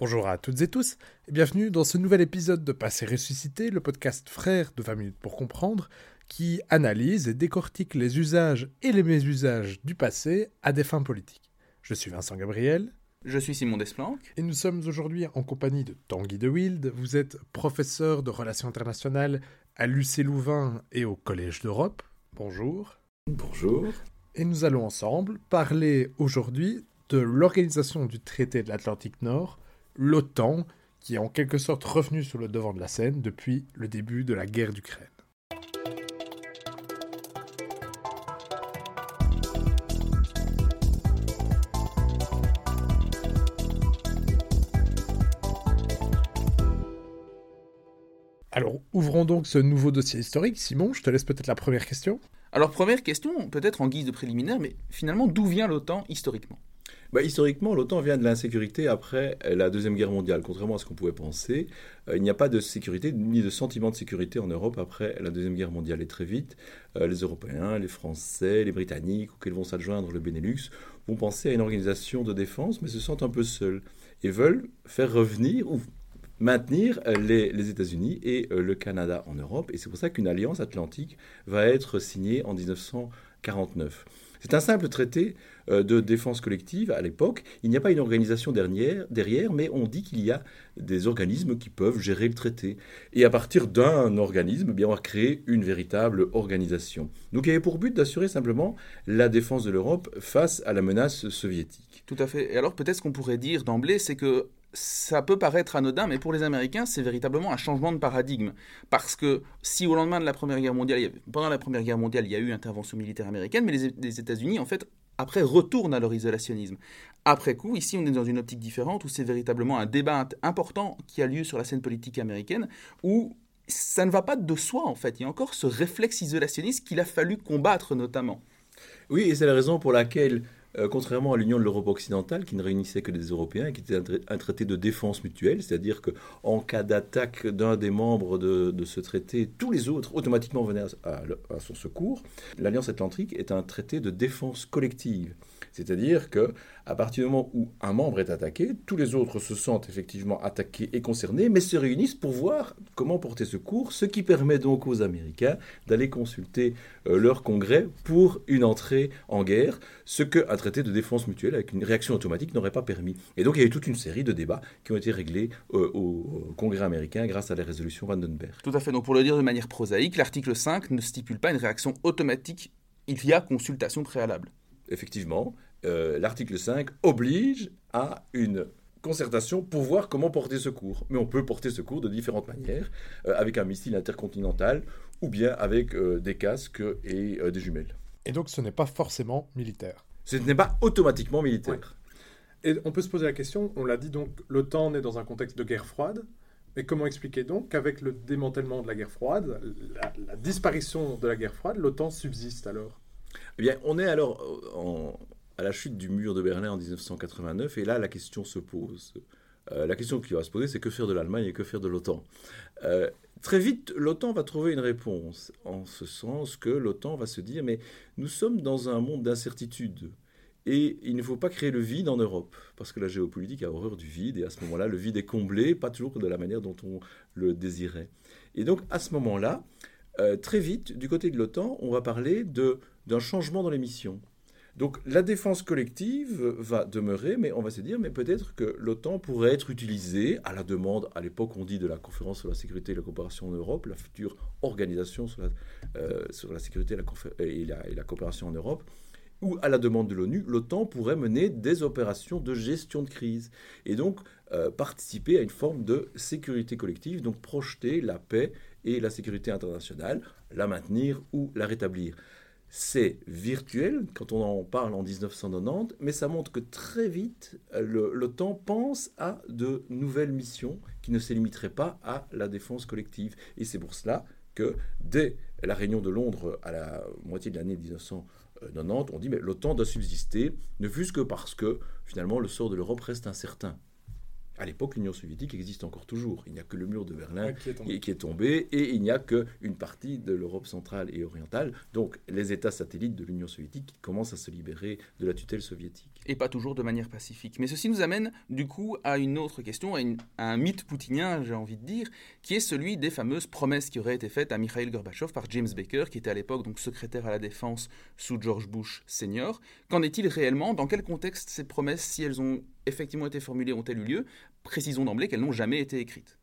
Bonjour à toutes et tous et bienvenue dans ce nouvel épisode de Passé ressuscité, le podcast frère de 20 minutes pour comprendre, qui analyse et décortique les usages et les mésusages du passé à des fins politiques. Je suis Vincent Gabriel. Je suis Simon Desplanques. Et nous sommes aujourd'hui en compagnie de Tanguy de Wild. Vous êtes professeur de relations internationales à l'UC Louvain et au Collège d'Europe. Bonjour. Bonjour. Et nous allons ensemble parler aujourd'hui de l'organisation du traité de l'Atlantique Nord l'OTAN, qui est en quelque sorte revenu sur le devant de la scène depuis le début de la guerre d'Ukraine. Alors, ouvrons donc ce nouveau dossier historique. Simon, je te laisse peut-être la première question. Alors, première question, peut-être en guise de préliminaire, mais finalement, d'où vient l'OTAN historiquement? Bah, historiquement, l'OTAN vient de l'insécurité après la Deuxième Guerre mondiale. Contrairement à ce qu'on pouvait penser, euh, il n'y a pas de sécurité ni de sentiment de sécurité en Europe après la Deuxième Guerre mondiale. Et très vite, euh, les Européens, les Français, les Britanniques, auxquels vont s'adjoindre le Benelux, vont penser à une organisation de défense, mais se sentent un peu seuls et veulent faire revenir ou maintenir euh, les, les États-Unis et le Canada en Europe. Et c'est pour ça qu'une alliance atlantique va être signée en 1949. C'est un simple traité euh, de défense collective à l'époque. Il n'y a pas une organisation derrière, mais on dit qu'il y a des organismes qui peuvent gérer le traité. Et à partir d'un organisme, eh bien, on va créer une véritable organisation. Donc il y avait pour but d'assurer simplement la défense de l'Europe face à la menace soviétique. Tout à fait. Et alors peut-être qu'on pourrait dire d'emblée, c'est que ça peut paraître anodin, mais pour les Américains, c'est véritablement un changement de paradigme. Parce que si au lendemain de la Première Guerre mondiale, pendant la Première Guerre mondiale, il y a eu intervention militaire américaine, mais les, États-Unis, en fait, après, retournent à leur isolationnisme. Après coup, ici, on est dans une optique différente, où c'est véritablement un débat important qui a lieu sur la scène politique américaine, où ça ne va pas de soi, en fait. Il y a encore ce réflexe isolationniste qu'il a fallu combattre, notamment. Oui, et c'est la raison pour laquelle euh, contrairement à l'Union de l'Europe occidentale, qui ne réunissait que des Européens et qui était un, traité de défense mutuelle, c'est-à-dire qu'en cas d'attaque d'un des membres de, ce traité, tous les autres automatiquement venaient à son secours, l'Alliance atlantique est un traité de défense collective. C'est-à-dire que à partir du moment où un membre est attaqué, tous les autres se sentent effectivement attaqués et concernés, mais se réunissent pour voir comment porter secours, ce qui permet donc aux Américains d'aller consulter euh, leur congrès pour une entrée en guerre, ce qu'un traité de défense mutuelle avec une réaction automatique n'aurait pas permis. Et donc il y a eu toute une série de débats qui ont été réglés euh, au congrès américain grâce à la résolution Vandenberg. Tout à fait. Donc pour le dire de manière prosaïque, l'article 5 ne stipule pas une réaction automatique il y a consultation préalable effectivement, euh, l'article 5 oblige à une concertation pour voir comment porter secours. Mais on peut porter secours de différentes manières, euh, avec un missile intercontinental ou bien avec euh, des casques et des jumelles. Et donc ce n'est pas forcément militaire. Ce n'est pas automatiquement militaire. Et on peut se poser la question, on l'a dit donc, l'OTAN est dans un contexte de guerre froide. Mais comment expliquer donc qu'avec le démantèlement de la guerre froide, la disparition de la guerre froide, l'OTAN subsiste alors? Eh on est alors euh, à la chute du mur de Berlin en 1989, et là, la question se pose. Euh, la question qui va se poser, c'est que faire de l'Allemagne et que faire de l'OTAN? Euh, Très vite, l'OTAN va trouver une réponse, en ce sens que l'OTAN va se dire, mais nous sommes dans un monde d'incertitude. Et il ne faut pas créer le vide en Europe, parce que la géopolitique a horreur du vide, et à ce moment-là, le vide est comblé, pas toujours de la manière dont on le désirait. Et donc, à ce moment-là, très vite, du côté de l'OTAN, on va parler de d'un changement dans les missions. Donc la défense collective va demeurer, mais on va se dire, mais peut-être que l'OTAN pourrait être utilisée à la demande, à l'époque on dit de la conférence sur la sécurité et la coopération en Europe, la future organisation sur la, euh, sécurité et la, et, la, coopération en Europe, ou à la demande de l'ONU, l'OTAN pourrait mener des opérations de gestion de crise et donc euh, participer à une forme de sécurité collective, donc projeter la paix et la sécurité internationale, la maintenir ou la rétablir c'est virtuel quand on en parle en 1990, mais ça montre que très vite, l'OTAN pense à de nouvelles missions qui ne se limiteraient pas à la défense collective. Et c'est pour cela que dès la réunion de Londres à la moitié de l'année 1990, on dit mais l'OTAN doit subsister, ne fût-ce que parce que finalement le sort de l'Europe reste incertain. À l'époque, l'Union soviétique existe encore toujours. Il n'y a que le mur de Berlin Ouais, qui est tombé. qui, qui est tombé et il n'y a qu'une partie de l'Europe centrale et orientale, donc les États satellites de l'Union soviétique qui commencent à se libérer de la tutelle soviétique. Et pas toujours de manière pacifique. Mais ceci nous amène du coup à une autre question, à, une- à un mythe poutinien, j'ai envie de dire, qui est celui des fameuses promesses qui auraient été faites à Mikhail Gorbatchev par James Baker, qui était à l'époque donc secrétaire à la défense sous George Bush senior. Qu'en est-il réellement? Dans quel contexte ces promesses, si elles ont effectivement été formulées, ont-elles eu lieu? Précisons d'emblée qu'elles n'ont jamais été écrites.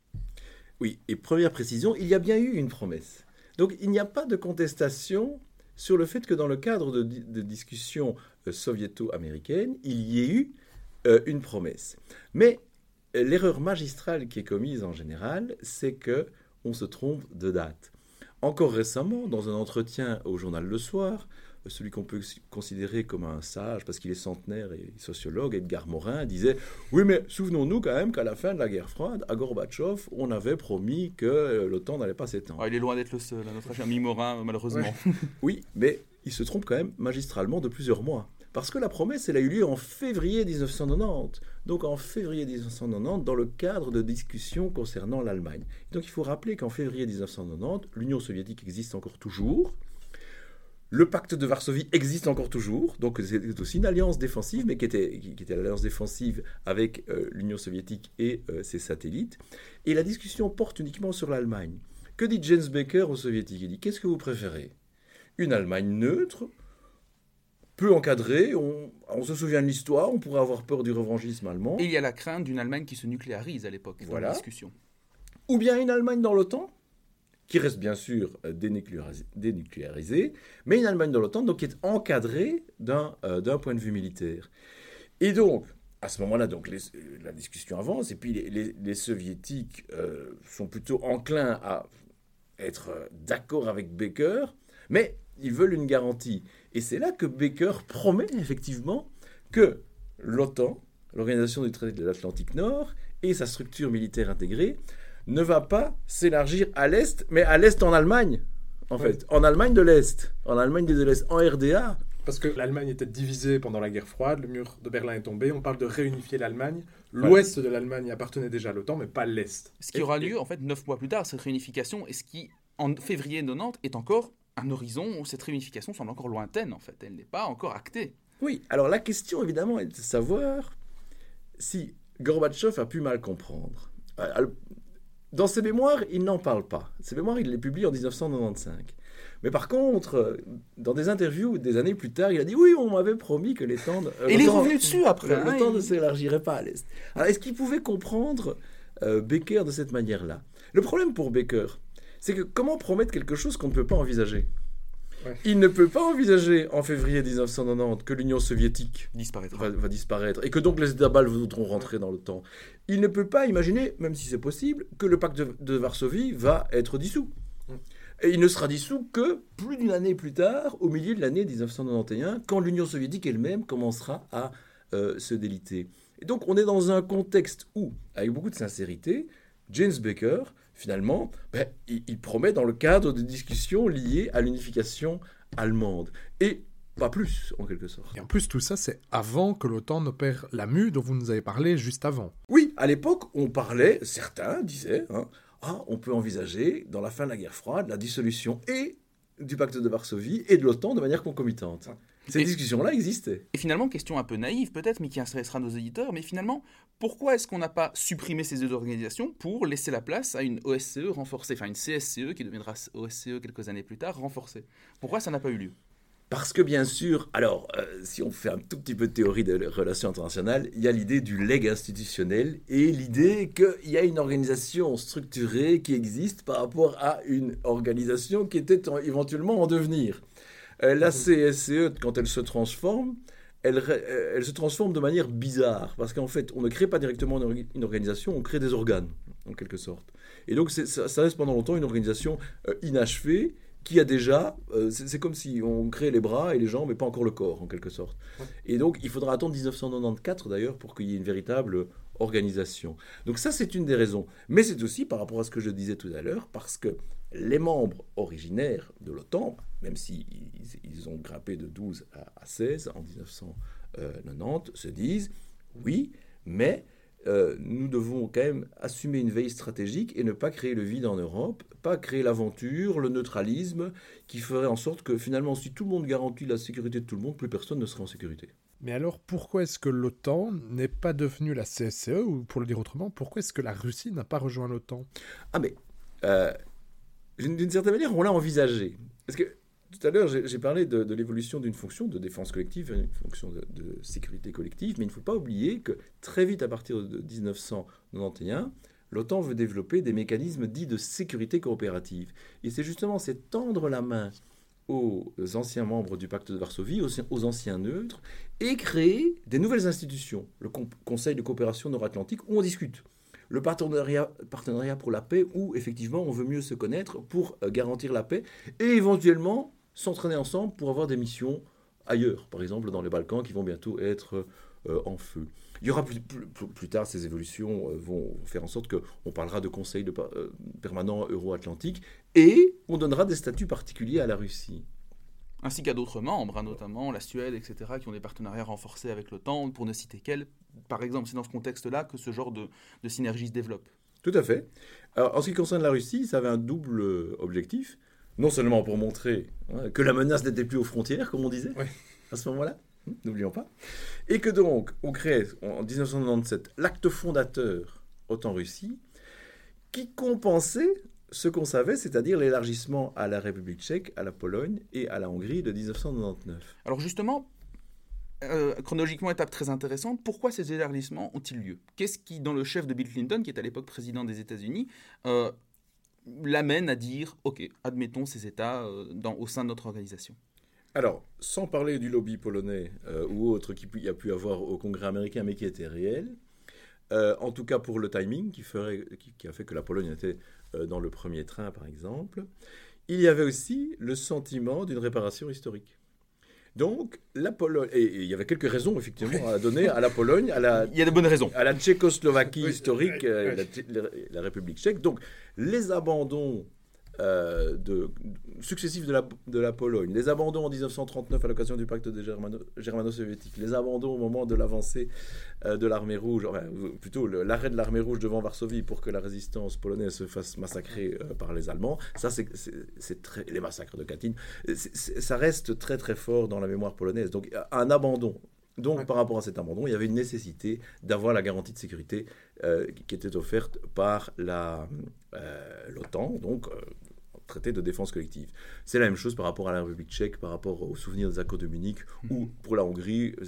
Oui, et première précision, il y a bien eu une promesse. Donc il n'y a pas de contestation sur le fait que dans le cadre de, di- de discussions euh, soviéto-américaines, il y ait eu euh, une promesse. Mais euh, l'erreur magistrale qui est commise en général, c'est que on se trompe de date. Encore récemment, dans un entretien au journal Le Soir, celui qu'on peut considérer comme un sage parce qu'il est centenaire et sociologue, Edgar Morin, disait Oui, mais souvenons-nous quand même qu'à la fin de la guerre froide, à Gorbatchev, on avait promis que euh, l'OTAN n'allait pas s'étendre. Ah, il est loin d'être le seul, hein, notre ami Morin, malheureusement. Oui, mais il se trompe quand même magistralement de plusieurs mois. Parce que la promesse, elle a eu lieu en février 1990. Donc en février 1990, dans le cadre de discussions concernant l'Allemagne. Donc il faut rappeler qu'en février 1990, l'Union soviétique existe encore toujours. Le pacte de Varsovie existe encore toujours, donc c'est aussi une alliance défensive, mais qui était, qui était l'alliance défensive avec euh, l'Union soviétique et euh, ses satellites. Et la discussion porte uniquement sur l'Allemagne. Que dit James Baker aux soviétiques? Il dit Qu'est-ce que vous préférez? Une Allemagne neutre, peu encadrée, on, on se souvient de l'histoire, on pourrait avoir peur du revanchisme allemand, Et il y a la crainte d'une Allemagne qui se nucléarise à l'époque, dans Voilà. la discussion. ou bien une Allemagne dans l'OTAN, qui reste bien sûr euh, dénucléarisée, mais une Allemagne dans l'OTAN donc qui est encadrée d'un euh, point de vue militaire. Et donc, à ce moment-là, euh, la discussion avance, et puis les, soviétiques sont plutôt enclins à être d'accord avec Baker, mais ils veulent une garantie. Et c'est là que Baker promet effectivement que l'OTAN, l'Organisation du traité de l'Atlantique Nord, et sa structure militaire intégrée, ne va pas s'élargir à l'Est, mais à l'Est en Allemagne, en Ouais. fait. En Allemagne de l'Est. En Allemagne de l'Est. En RDA. Parce que l'Allemagne était divisée pendant la guerre froide, le mur de Berlin est tombé, on parle de réunifier l'Allemagne. L'ouest de l'Allemagne appartenait déjà à l'OTAN, mais pas l'Est. Ce qui aura lieu, en fait, neuf mois plus tard, cette réunification, et ce qui, en février 90, est encore un horizon où cette réunification semble encore lointaine, en fait. Elle n'est pas encore actée. Oui, alors la question évidemment est de savoir si Gorbatchev a pu mal comprendre. Dans ses mémoires, il n'en parle pas. Ses mémoires, il les publie en 1995. Mais par contre, euh, dans des interviews des années plus tard, il a dit oui, on m'avait promis que l'étang de- euh, Et il est revenu dessus après. hein, l'OTAN ne il- s'élargirait pas à l'Est. Alors, est-ce qu'il pouvait comprendre euh, Baker de cette manière-là? Le problème pour Baker, c'est que comment promettre quelque chose qu'on ne peut pas envisager? Ouais. Il ne peut pas envisager en février 1990 que l'Union soviétique va, va disparaître et que donc les États baltes voudront rentrer dans l'OTAN. Il ne peut pas imaginer, même si c'est possible, que le pacte de, de Varsovie va être dissous. Et il ne sera dissous que plus d'une année plus tard, au milieu de l'année 1991, quand l'Union soviétique elle-même commencera à euh, se déliter. Et donc on est dans un contexte où, avec beaucoup de sincérité, James Baker, finalement, ben, il, il promet dans le cadre de discussions liées à l'unification allemande. Et pas plus, en quelque sorte. Et en plus, tout ça, c'est avant que l'OTAN n'opère la mue dont vous nous avez parlé juste avant. Oui, à l'époque, on parlait, certains disaient, hein, ah, on peut envisager, dans la fin de la guerre froide, la dissolution et du pacte de Varsovie et de l'OTAN de manière concomitante. Ces discussions-là existaient. Et finalement, question un peu naïve peut-être, mais qui intéressera nos éditeurs, mais finalement, pourquoi est-ce qu'on n'a pas supprimé ces deux organisations pour laisser la place à une OSCE renforcée, enfin une CSCE qui deviendra OSCE quelques années plus tard, renforcée? Pourquoi ça n'a pas eu lieu? Parce que bien sûr, alors, euh, si on fait un tout petit peu de théorie des relations internationales, il y a l'idée du leg institutionnel et l'idée qu'il y a une organisation structurée qui existe par rapport à une organisation qui était en- éventuellement en devenir. Euh, la CSCE, quand elle se transforme, elle, euh, elle se transforme de manière bizarre, parce qu'en fait, on ne crée pas directement une, orga- une organisation, on crée des organes, en quelque sorte. Et donc, ça, ça reste pendant longtemps une organisation euh, inachevée, qui a déjà, euh, c'est comme si on crée les bras et les jambes, mais pas encore le corps, en quelque sorte. Et donc, il faudra attendre 1994, d'ailleurs, pour qu'il y ait une véritable organisation. Donc ça, c'est une des raisons. Mais c'est aussi, par rapport à ce que je disais tout à l'heure, parce que les membres originaires de l'OTAN, même s'ils ils ont grimpé de 12 à, à 16 en 1990, se disent, oui, mais euh, nous devons quand même assumer une veille stratégique et ne pas créer le vide en Europe, pas créer l'aventure, le neutralisme, qui ferait en sorte que finalement, si tout le monde garantit la sécurité de tout le monde, plus personne ne sera en sécurité. Mais alors, pourquoi est-ce que l'OTAN n'est pas devenue la CSCE, ou pour le dire autrement, pourquoi est-ce que la Russie n'a pas rejoint l'OTAN? Ah mais, euh, d'une certaine manière, on l'a envisagé. Parce que tout à l'heure, j'ai parlé de, l'évolution d'une fonction de défense collective une fonction de, sécurité collective, mais il ne faut pas oublier que très vite, à partir de 1991, l'OTAN veut développer des mécanismes dits de sécurité coopérative. Et c'est justement c'est tendre la main aux anciens membres du pacte de Varsovie, aux, anciens neutres, et créer des nouvelles institutions, le Conseil de coopération nord-atlantique, où on discute. Le partenariat, pour la paix, où effectivement on veut mieux se connaître pour euh, garantir la paix, et éventuellement s'entraîner ensemble pour avoir des missions ailleurs, par exemple dans les Balkans, qui vont bientôt être euh, en feu. Il y aura plus, tard, ces évolutions euh, vont faire en sorte qu'on parlera de conseil de, euh, permanent euro-atlantique et on donnera des statuts particuliers à la Russie. Ainsi qu'à d'autres membres, hein, notamment la Suède, etc., qui ont des partenariats renforcés avec l'OTAN, pour ne citer qu'elle. Par exemple, c'est dans ce contexte-là que ce genre de, de, synergie se développe. Tout à fait. Alors, en ce qui concerne la Russie, ça avait un double objectif. Non seulement pour montrer hein, que la menace n'était plus aux frontières, comme on disait, à ce moment-là, n'oublions pas. Et que donc, on crée en 1997 l'acte fondateur OTAN-Russie, qui compensait ce qu'on savait, c'est-à-dire l'élargissement à la République tchèque, à la Pologne et à la Hongrie de 1999. Alors justement, euh, chronologiquement, étape très intéressante, pourquoi ces élargissements ont-ils lieu? Qu'est-ce qui, dans le chef de Bill Clinton, qui est à l'époque président des États-Unis, euh, l'amène à dire, OK, admettons ces États euh, dans, au sein de notre organisation alors, sans parler du lobby polonais ou autre qu'il y a pu avoir au Congrès américain, mais qui était réel, en tout cas pour le timing qui, ferait, qui, a fait que la Pologne était dans le premier train, par exemple, il y avait aussi le sentiment d'une réparation historique. Donc, la Pologne, et, il y avait quelques raisons effectivement à donner à la Pologne, à la, il y a de bonnes raisons, à la Tchécoslovaquie historique, la, République tchèque. Donc, les abandons euh, successifs de la, de la, Pologne, les abandons en 1939 à l'occasion du pacte des germano-soviétiques, les abandons au moment de l'avancée euh, de l'armée rouge, enfin, plutôt l'arrêt de l'armée rouge devant Varsovie pour que la résistance polonaise se fasse massacrer euh, par les Allemands, ça c'est très les massacres de Katyn, ça reste très très fort dans la mémoire polonaise. Donc un abandon. Donc, par rapport à cet abandon, il y avait une nécessité d'avoir la garantie de sécurité qui était offerte par l'OTAN, donc traité de défense collective. C'est la même chose par rapport à la République tchèque, par rapport aux souvenirs des accords de Munich, ou mhm. pour la Hongrie, euh,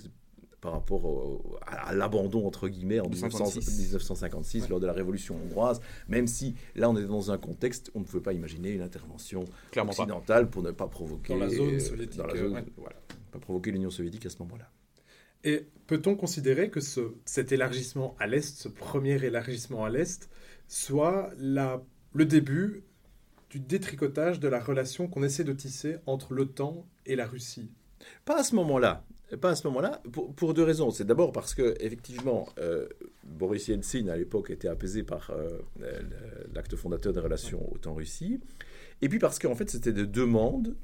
par rapport à, l'abandon, entre guillemets, en 1956, lors de la Révolution hongroise, même si là, on est dans un contexte, on ne pouvait pas imaginer une intervention occidentale pour ne pas provoquer... Dans la zone soviétique. Dans la zone, voilà, pas provoquer l'Union soviétique à ce moment-là. Et peut-on considérer que ce, cet élargissement à l'Est, ce premier élargissement à l'Est, soit la, le début du détricotage de la relation qu'on essaie de tisser entre l'OTAN et la Russie Pas à ce moment-là. Pas à ce moment-là, pour, deux raisons. C'est d'abord parce que, effectivement, euh, Boris Yeltsin, à l'époque, était apaisé par euh, l'acte fondateur des relations OTAN-Russie. Et puis parce qu'en fait, c'était des demandes,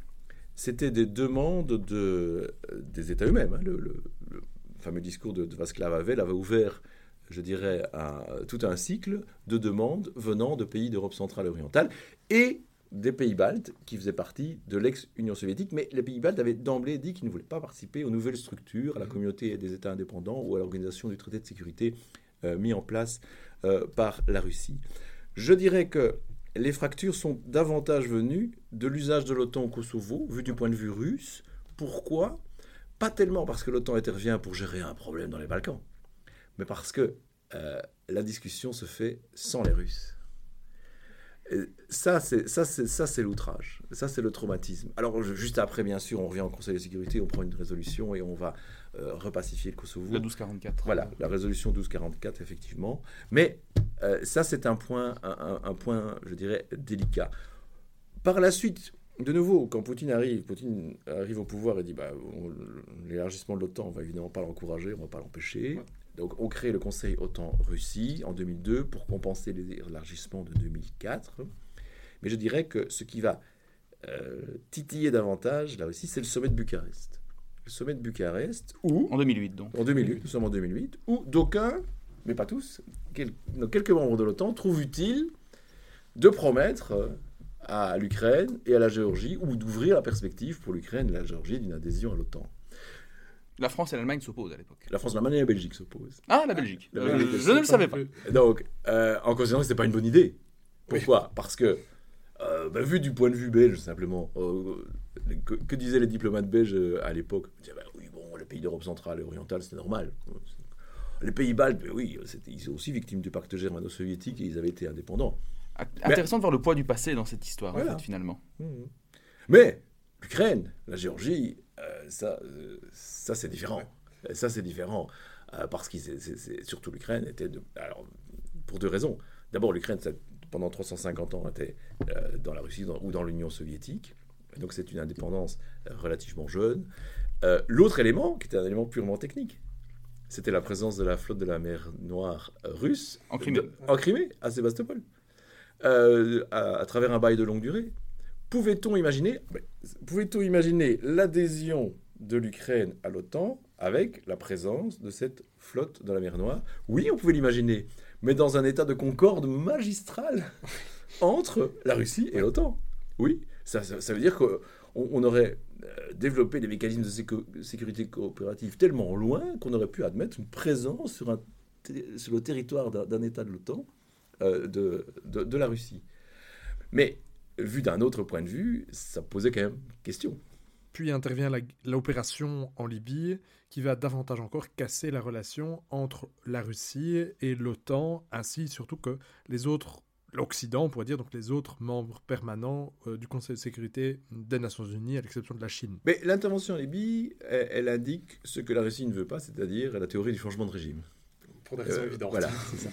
c'était des demandes de, des États eux-mêmes. Hein. Le, fameux discours de, de Václav Havel avait ouvert je dirais, tout un cycle de demandes venant de pays d'Europe centrale et orientale et des pays baltes qui faisaient partie de l'ex-Union soviétique, mais les pays baltes avaient d'emblée dit qu'ils ne voulaient pas participer aux nouvelles structures, à la communauté des États indépendants ou à l'organisation du traité de sécurité euh, mis en place euh, par la Russie. Je dirais que les fractures sont davantage venues de l'usage de l'OTAN au Kosovo, vu du point de vue russe. Pourquoi? Pas tellement parce que l'OTAN intervient pour gérer un problème dans les Balkans mais parce que euh, la discussion se fait sans les Russes. ça, c'est ça, c'est ça, c'est l'outrage. Ça, c'est le traumatisme. Alors, juste après, bien sûr, on revient au Conseil de sécurité, on prend une résolution et on va euh, repacifier le Kosovo. La 1244. Voilà, la résolution 1244, effectivement. Mais euh, ça, c'est un point, un, point, je dirais, délicat. Par la suite, de nouveau, quand Poutine arrive, Poutine arrive au pouvoir et dit bah, l'élargissement de l'OTAN, on va évidemment pas l'encourager, on va pas l'empêcher. Donc, on crée le Conseil OTAN-Russie en 2002 pour compenser l'élargissement de 2004. Mais je dirais que ce qui va euh, titiller davantage, là aussi, c'est le sommet de Bucarest. Le sommet de Bucarest, où... En 2008, donc. En 2008, nous sommes en 2008, où d'aucuns mais pas tous, quelques membres de l'OTAN trouvent utile de promettre euh, à l'Ukraine et à la Géorgie, ou d'ouvrir la perspective pour l'Ukraine et la Géorgie d'une adhésion à l'OTAN. La France et l'Allemagne s'opposent à l'époque. La France, l'Allemagne et la Belgique s'opposent. Ah, la Belgique. je ne le savais pas. Donc, euh, en considérant que ce n'était pas une bonne idée. Pourquoi? Parce que, euh, bah, vu du point de vue belge, simplement, que, disaient les diplomates belges à l'époque bah, Oui, bon, les pays d'Europe centrale et orientale, c'est normal. Les pays baltes, oui, ils sont aussi victimes du pacte germano-soviétique et ils avaient été indépendants. Intéressant de voir le poids du passé dans cette histoire, finalement. Mmh. Mais l'Ukraine, la Géorgie, euh, ça, euh, ça c'est différent. Ça, c'est différent. Euh, parce que c'est surtout l'Ukraine était. De, alors, pour deux raisons. D'abord, l'Ukraine, pendant 350 ans, était dans la Russie ou dans l'Union soviétique. Donc, c'est une indépendance relativement jeune. L'autre élément, qui était un élément purement technique, c'était la présence de la flotte de la mer Noire russe en Crimée, en Crimée à Sébastopol, à, travers un bail de longue durée. Pouvait-on imaginer, pouvait-on imaginer l'adhésion de l'Ukraine à l'OTAN avec la présence de cette flotte dans la mer Noire? Oui, on pouvait l'imaginer, mais dans un état de concorde magistral entre la Russie et l'OTAN. Oui, ça, veut dire qu'on on aurait euh, développer des mécanismes de sécurité coopérative tellement loin qu'on aurait pu admettre une présence sur le territoire d'un État de l'OTAN euh, de, de, la Russie. Mais vu d'un autre point de vue, ça posait quand même question. Puis intervient l'opération en Libye qui va davantage encore casser la relation entre la Russie et l'OTAN, ainsi surtout que les autres l'Occident, on pourrait dire, donc les autres membres permanents euh, du Conseil de sécurité des Nations Unies, à l'exception de la Chine. Mais l'intervention en Libye, elle, indique ce que la Russie ne veut pas, c'est-à-dire la théorie du changement de régime. Pour des raisons euh, évidentes. Voilà, c'est ça.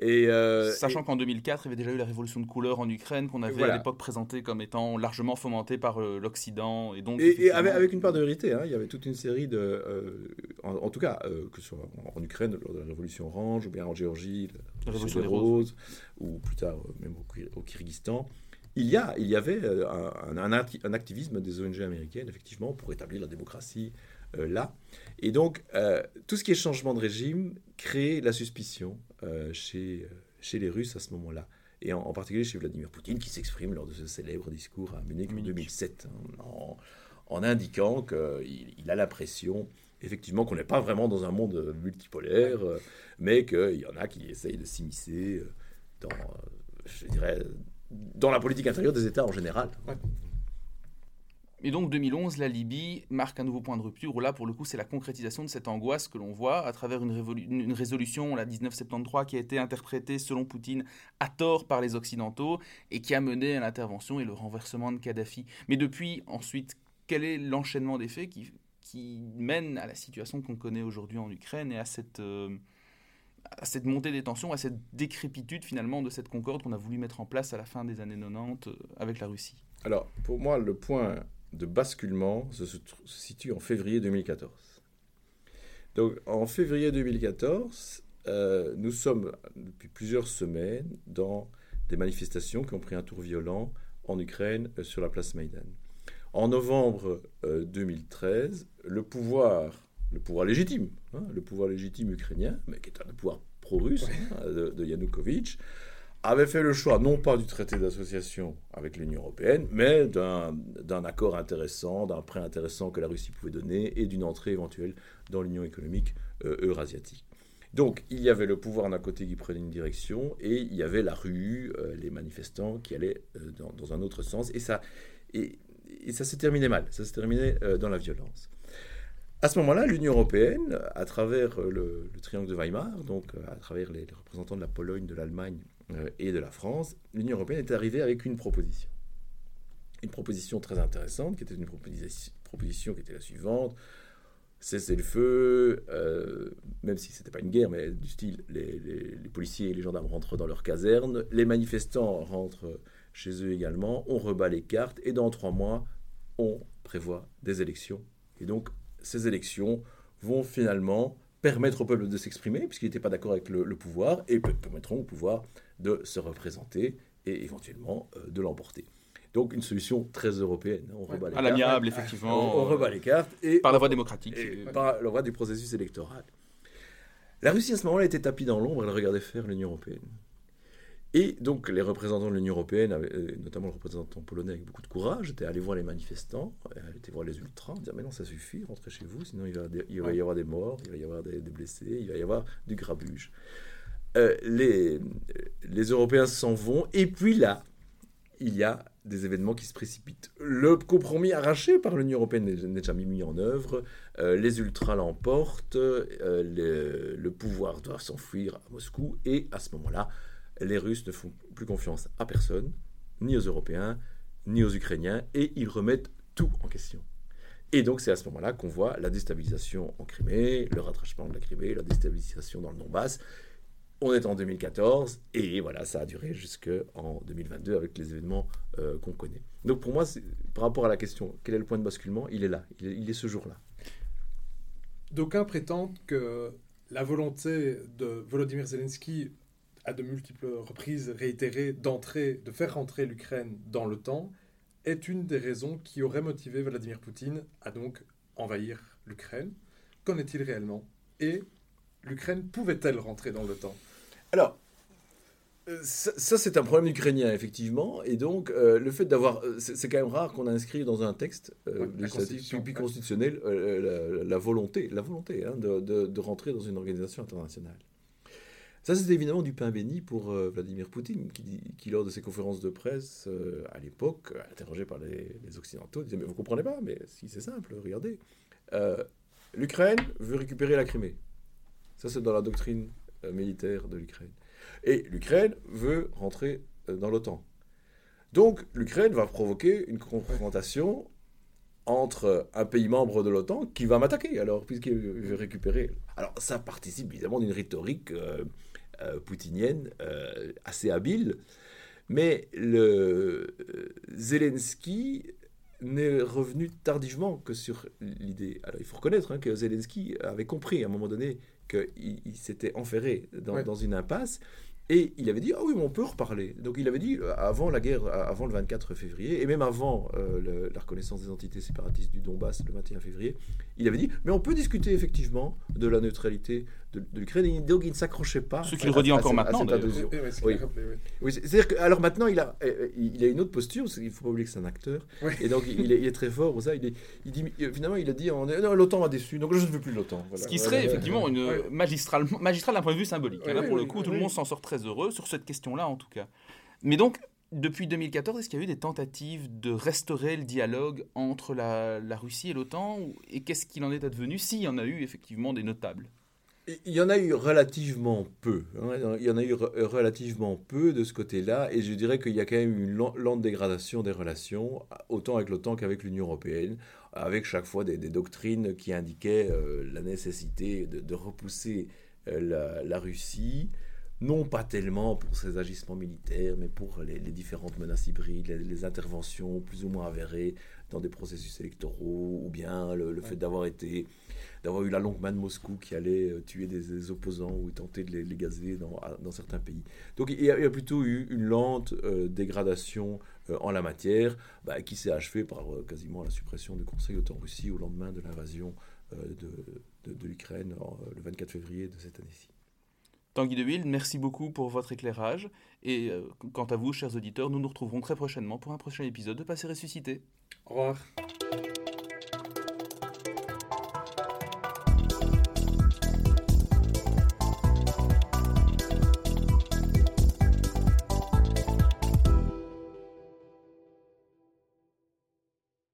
Et euh, Sachant qu'en 2004, il y avait déjà eu la révolution de couleur en Ukraine, qu'on avait à l'époque présentée comme étant largement fomentée par euh, l'Occident. Et, donc, et, avec, une part de vérité, hein. il y avait toute une série de. Euh, en, tout cas, que ce soit en, Ukraine, lors de la révolution orange, ou bien en Géorgie, la, révolution des roses, ou plus tard même au, Kyrgyzstan. Il y, a, il y avait un, un, un, activisme des ONG américaines, effectivement, pour établir la démocratie là. Et donc, tout ce qui est changement de régime crée la suspicion euh, chez, euh, chez les Russes à ce moment-là. Et en, particulier chez Vladimir Poutine, qui s'exprime lors de ce célèbre discours à Munich, en 2007, hein, en, indiquant qu'il il a l'impression, effectivement, qu'on n'est pas vraiment dans un monde multipolaire, euh, mais qu'il y en a qui essayent de s'immiscer dans, je dirais, dans la politique intérieure des États en général. Et donc 2011, la Libye marque un nouveau point de rupture où là, pour le coup, c'est la concrétisation de cette angoisse que l'on voit à travers une, résolution, la 1973, qui a été interprétée selon Poutine à tort par les Occidentaux et qui a mené à l'intervention et le renversement de Kadhafi. Mais depuis, ensuite, quel est l'enchaînement des faits qui, qui mène à la situation qu'on connaît aujourd'hui en Ukraine et à cette... Euh, à cette montée des tensions, à cette décrépitude finalement de cette concorde qu'on a voulu mettre en place à la fin des années 90 euh, avec la Russie Alors, pour moi, le point de basculement se, situe en février 2014. Donc en février 2014, euh, nous sommes depuis plusieurs semaines dans des manifestations qui ont pris un tour violent en Ukraine euh, sur la place Maïdan. En novembre 2013, euh, le pouvoir, le pouvoir légitime, hein, le pouvoir légitime ukrainien, mais qui est un pouvoir pro-russe hein, de, de Yanukovych, avait fait le choix non pas du traité d'association avec l'Union européenne, mais d'un accord intéressant, d'un prêt intéressant que la Russie pouvait donner et d'une entrée éventuelle dans l'Union économique euh, eurasiatique. Donc il y avait le pouvoir d'un côté qui prenait une direction et il y avait la rue, euh, les manifestants qui allaient euh, dans, un autre sens et ça, et, ça s'est terminé mal, ça s'est terminé dans la violence. À ce moment-là, l'Union européenne, à travers le, triangle de Weimar, donc à travers les représentants de la Pologne, de l'Allemagne euh, et de la France, l'Union européenne est arrivée avec une proposition. Une proposition très intéressante, qui était une proposition, qui était la suivante cesser le feu, euh, même si ce n'était pas une guerre, mais du style, les, policiers et les gendarmes rentrent dans leurs casernes, les manifestants rentrent chez eux également, on rebat les cartes, et dans trois mois, on prévoit des élections. Et donc, ces élections vont finalement permettre au peuple de s'exprimer, puisqu'il n'était pas d'accord avec le, le, pouvoir, et permettront au pouvoir de se représenter et éventuellement euh, de l'emporter. Donc une solution très européenne. On rebat les à l'amiable, effectivement. On, rebat les cartes. Et par la voie démocratique. Et par la voie du processus électoral. La Russie à ce moment-là était tapie dans l'ombre, elle regardait faire l'Union européenne. Et donc les représentants de l'Union européenne, euh, notamment le représentant polonais avec beaucoup de courage, étaient allés voir les manifestants, étaient voir les ultras, en disant mais non ça suffit, rentrez chez vous, sinon il va, y avoir des morts, il va y avoir des, blessés, il va y avoir du grabuge. Euh, les, Européens s'en vont, et puis là, il y a des événements qui se précipitent. Le compromis arraché par l'Union européenne n'est jamais mis en œuvre. Euh, les ultras l'emportent. le, le, pouvoir doit s'enfuir à Moscou. Et à ce moment-là, les Russes ne font plus confiance à personne, ni aux Européens, ni aux Ukrainiens, et ils remettent tout en question. Et donc c'est à ce moment-là qu'on voit la déstabilisation en Crimée, le rattrapement de la Crimée, la déstabilisation dans le Donbass. On est en 2014 et voilà, ça a duré jusqu'en 2022 avec les événements euh, qu'on connaît. Donc pour moi, par rapport à la question, quel est le point de basculement Il est là, il est, il est ce jour-là. D'aucuns prétendent que la volonté de Volodymyr Zelensky à de multiples reprises réitéré d'entrer, de faire rentrer l'Ukraine dans l'OTAN, est une des raisons qui aurait motivé Vladimir Poutine à donc envahir l'Ukraine. Qu'en est-il réellement? Et l'Ukraine pouvait-elle rentrer dans l'OTAN Alors, euh, ça, c'est un problème ukrainien, effectivement. Et donc, euh, le fait d'avoir. Euh, c'est quand même rare qu'on inscrive dans un texte législatif, puis constitutionnel, la, volonté, la volonté hein, de, de, rentrer dans une organisation internationale. Ça, c'est évidemment du pain béni pour euh, Vladimir Poutine, qui, lors de ses conférences de presse, euh, à l'époque, interrogé par les, Occidentaux, disait Mais vous comprenez pas, mais si c'est simple, regardez. Euh, L'Ukraine veut récupérer la Crimée. Ça, c'est dans la doctrine militaire de l'Ukraine. Et l'Ukraine veut rentrer dans l'OTAN. Donc, l'Ukraine va provoquer une confrontation entre un pays membre de l'OTAN qui va m'attaquer, alors, puisqu'il veut récupérer. Alors, ça participe évidemment d'une rhétorique euh, poutinienne euh, assez habile. Mais le euh, Zelensky n'est revenu tardivement que sur l'idée. Alors il faut reconnaître hein, que Zelensky avait compris à un moment donné qu'il s'était enferré dans, dans, une impasse et il avait dit, ah oui, mais on peut reparler. Donc il avait dit, euh, avant la guerre, euh, avant le 24 février, et même avant euh, la reconnaissance des entités séparatistes du Donbass le 21 février, il avait dit, mais on peut discuter effectivement de la neutralité de, l'Ukraine. Donc il ne s'accrochait pas. Ce qu'il redit encore maintenant. Oui, oui. c'est-à-dire que, alors maintenant, il a, il a une autre posture, il ne faut pas oublier que c'est un acteur. Et donc il est, très fort ça. Il, est, il dit, finalement, il a dit, l'OTAN m'a déçu, donc je ne veux plus l'OTAN. Ce qui serait effectivement une magistrale, d'un point de vue symbolique. Là, pour le coup, tout le monde s'en sort très heureux, sur cette question-là en tout cas. Mais donc, depuis 2014, est-ce qu'il y a eu des tentatives de restaurer le dialogue entre la, Russie et l'OTAN Et qu'est-ce qu'il en est advenu S'il y en a eu effectivement des notables? Il y en a eu relativement peu. Hein. Il y en a eu relativement peu de ce côté-là. Et je dirais qu'il y a quand même une lente dégradation des relations, autant avec l'OTAN qu'avec l'Union européenne, avec chaque fois des, doctrines qui indiquaient euh, la nécessité de, repousser euh, la, Russie non pas tellement pour ses agissements militaires, mais pour les, différentes menaces hybrides, les, interventions plus ou moins avérées dans des processus électoraux, ou bien le, fait d'avoir été d'avoir eu la longue main de Moscou qui allait euh, tuer des, opposants ou tenter de les, gazer dans, dans, certains pays. Donc il y, a, plutôt eu une lente euh, dégradation euh, en la matière, bah, qui s'est achevée par quasiment la suppression du Conseil OTAN-Russie au lendemain de l'invasion de, de, de l'Ukraine le 24 février de cette année-ci. Tanguy de Ville, merci beaucoup pour votre éclairage. Et euh, quant à vous, chers auditeurs, nous nous retrouverons très prochainement pour un prochain épisode de Passer ressuscité. Au revoir.